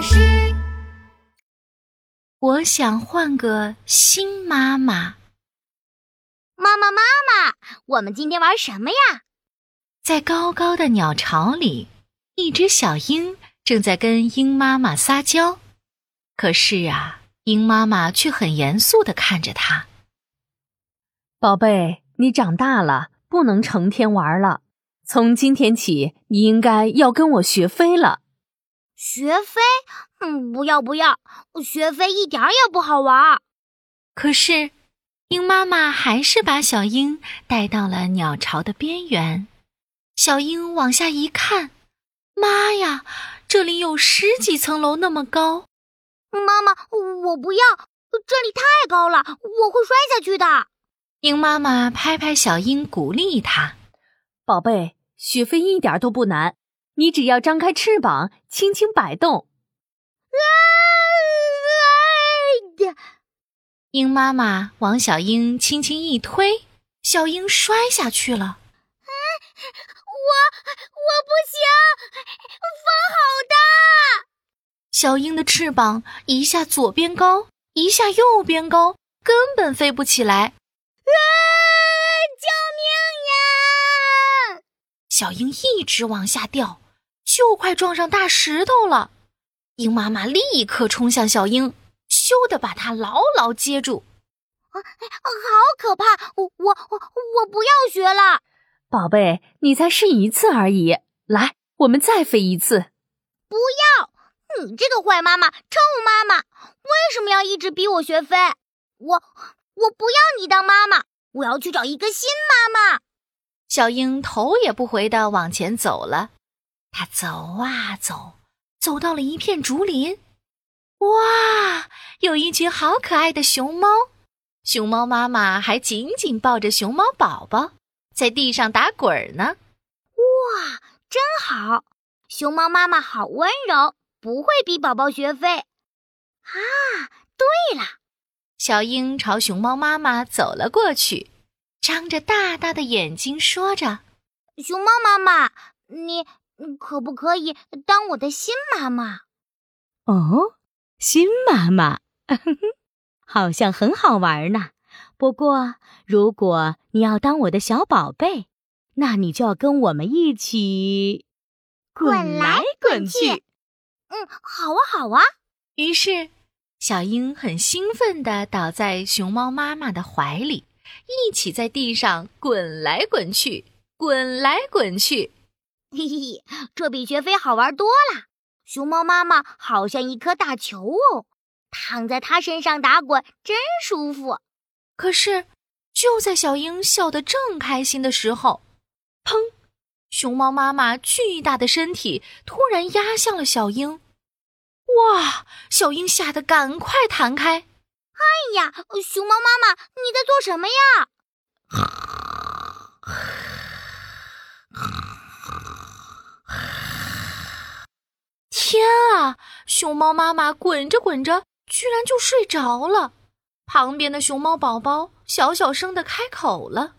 老师，我想换个新妈妈。妈妈，妈妈，我们今天玩什么呀？在高高的鸟巢里，一只小鹰正在跟鹰妈妈撒娇。可是啊，鹰妈妈却很严肃的看着它。宝贝，你长大了，不能成天玩了。从今天起，你应该要跟我学飞了。学飞？嗯，不要不要，学飞一点也不好玩。可是，鹰妈妈还是把小鹰带到了鸟巢的边缘。小鹰往下一看，妈呀，这里有十几层楼那么高！妈妈，我不要，这里太高了，我会摔下去的。鹰妈妈拍拍小鹰，鼓励它：“宝贝。”学飞一点都不难，你只要张开翅膀，轻轻摆动。啊鹰妈妈往小鹰轻轻一推，小鹰摔下去了。我我不行，风好大！小鹰的翅膀一下左边高，一下右边高，根本飞不起来。啊！救命呀小鹰一直往下掉，就快撞上大石头了。鹰妈妈立刻冲向小鹰，咻的把它牢牢接住。啊，好可怕！我我我我不要学了。宝贝，你才试一次而已。来，我们再飞一次。不要！你这个坏妈妈，臭妈妈，为什么要一直逼我学飞？我我不要你当妈妈，我要去找一个新妈妈。小鹰头也不回的往前走了，它走啊走，走到了一片竹林。哇，有一群好可爱的熊猫，熊猫妈妈还紧紧抱着熊猫宝宝，在地上打滚呢。哇，真好！熊猫妈妈好温柔，不会逼宝宝学飞。啊，对了，小鹰朝熊猫妈妈走了过去。张着大大的眼睛，说着：“熊猫妈妈，你可不可以当我的新妈妈？”哦，新妈妈，好像很好玩呢。不过，如果你要当我的小宝贝，那你就要跟我们一起滚来滚去。嗯，好啊，好啊。于是，小鹰很兴奋地倒在熊猫妈妈的怀里。一起在地上滚来滚去，滚来滚去，嘿嘿，这比学飞好玩多了。熊猫妈妈好像一颗大球哦，躺在它身上打滚真舒服。可是，就在小鹰笑得正开心的时候，砰！熊猫妈妈巨大的身体突然压向了小鹰。哇！小鹰吓得赶快弹开。哎呀，熊猫妈妈，你在做什么呀？天啊！熊猫妈妈滚着滚着，居然就睡着了。旁边的熊猫宝宝小小声的开口了：“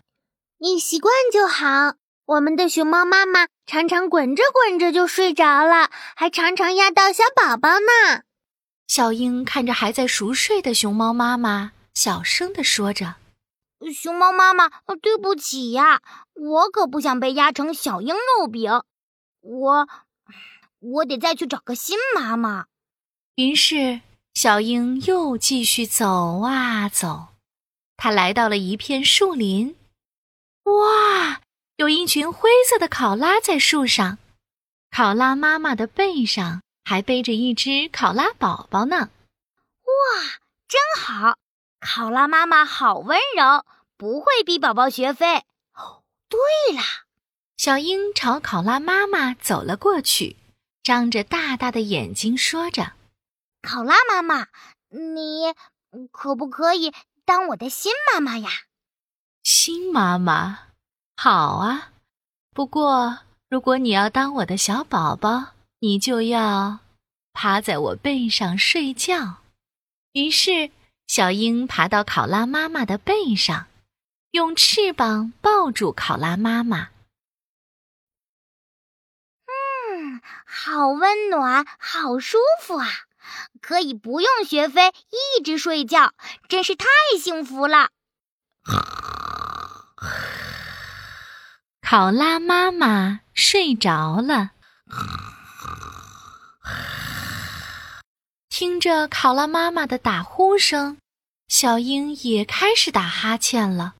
你习惯就好。我们的熊猫妈妈常常滚着滚着就睡着了，还常常压到小宝宝呢。”小鹰看着还在熟睡的熊猫妈妈，小声的说着：“熊猫妈妈，对不起呀，我可不想被压成小鹰肉饼。我，我得再去找个新妈妈。”于是，小鹰又继续走啊走，它来到了一片树林。哇，有一群灰色的考拉在树上，考拉妈妈的背上。还背着一只考拉宝宝呢，哇，真好！考拉妈妈好温柔，不会逼宝宝学飞。哦，对了，小鹰朝考拉妈妈走了过去，张着大大的眼睛说着：“考拉妈妈，你可不可以当我的新妈妈呀？”新妈妈，好啊。不过，如果你要当我的小宝宝。你就要趴在我背上睡觉。于是，小鹰爬到考拉妈妈的背上，用翅膀抱住考拉妈妈。好温暖，好舒服啊！可以不用学飞，一直睡觉，真是太幸福了。考拉妈妈睡着了，听着考拉妈妈的打呼声，小鹰也开始打哈欠了，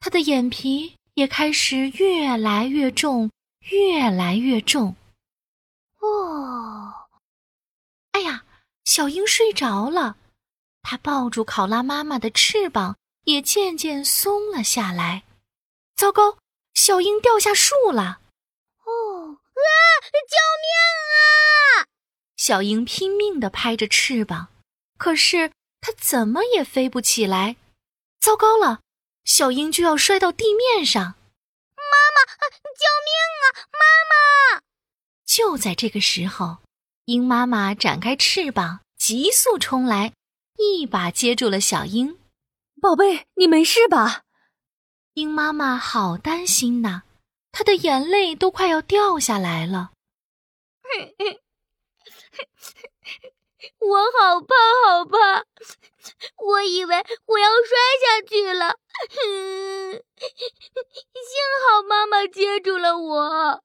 它的眼皮也开始越来越重，越来越重。哦，哎呀，小鹰睡着了，它抱住考拉妈妈的翅膀也渐渐松了下来。糟糕！小鹰掉下树了！哦啊！救命啊！小鹰拼命地拍着翅膀，可是它怎么也飞不起来。糟糕了，小鹰就要摔到地面上！妈妈，救命啊！妈妈！就在这个时候，鹰妈妈展开翅膀，急速冲来，一把接住了小鹰。宝贝，你没事吧？鹰妈妈好担心呐，她的眼泪都快要掉下来了。我好怕，好怕！我以为我要摔下去了，幸好妈妈接住了我。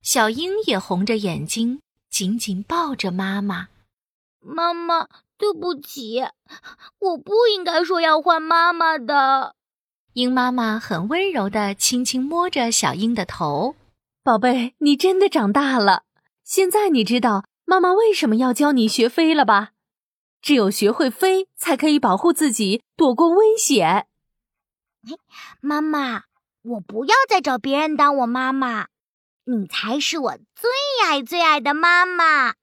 小鹰也红着眼睛，紧紧抱着妈妈。妈妈，对不起，我不应该说要换妈妈的。鹰妈妈很温柔的轻轻摸着小鹰的头，宝贝，你真的长大了。现在你知道妈妈为什么要教你学飞了吧？只有学会飞，才可以保护自己，躲过危险。妈妈，我不要再找别人当我妈妈，你才是我最爱最爱的妈妈。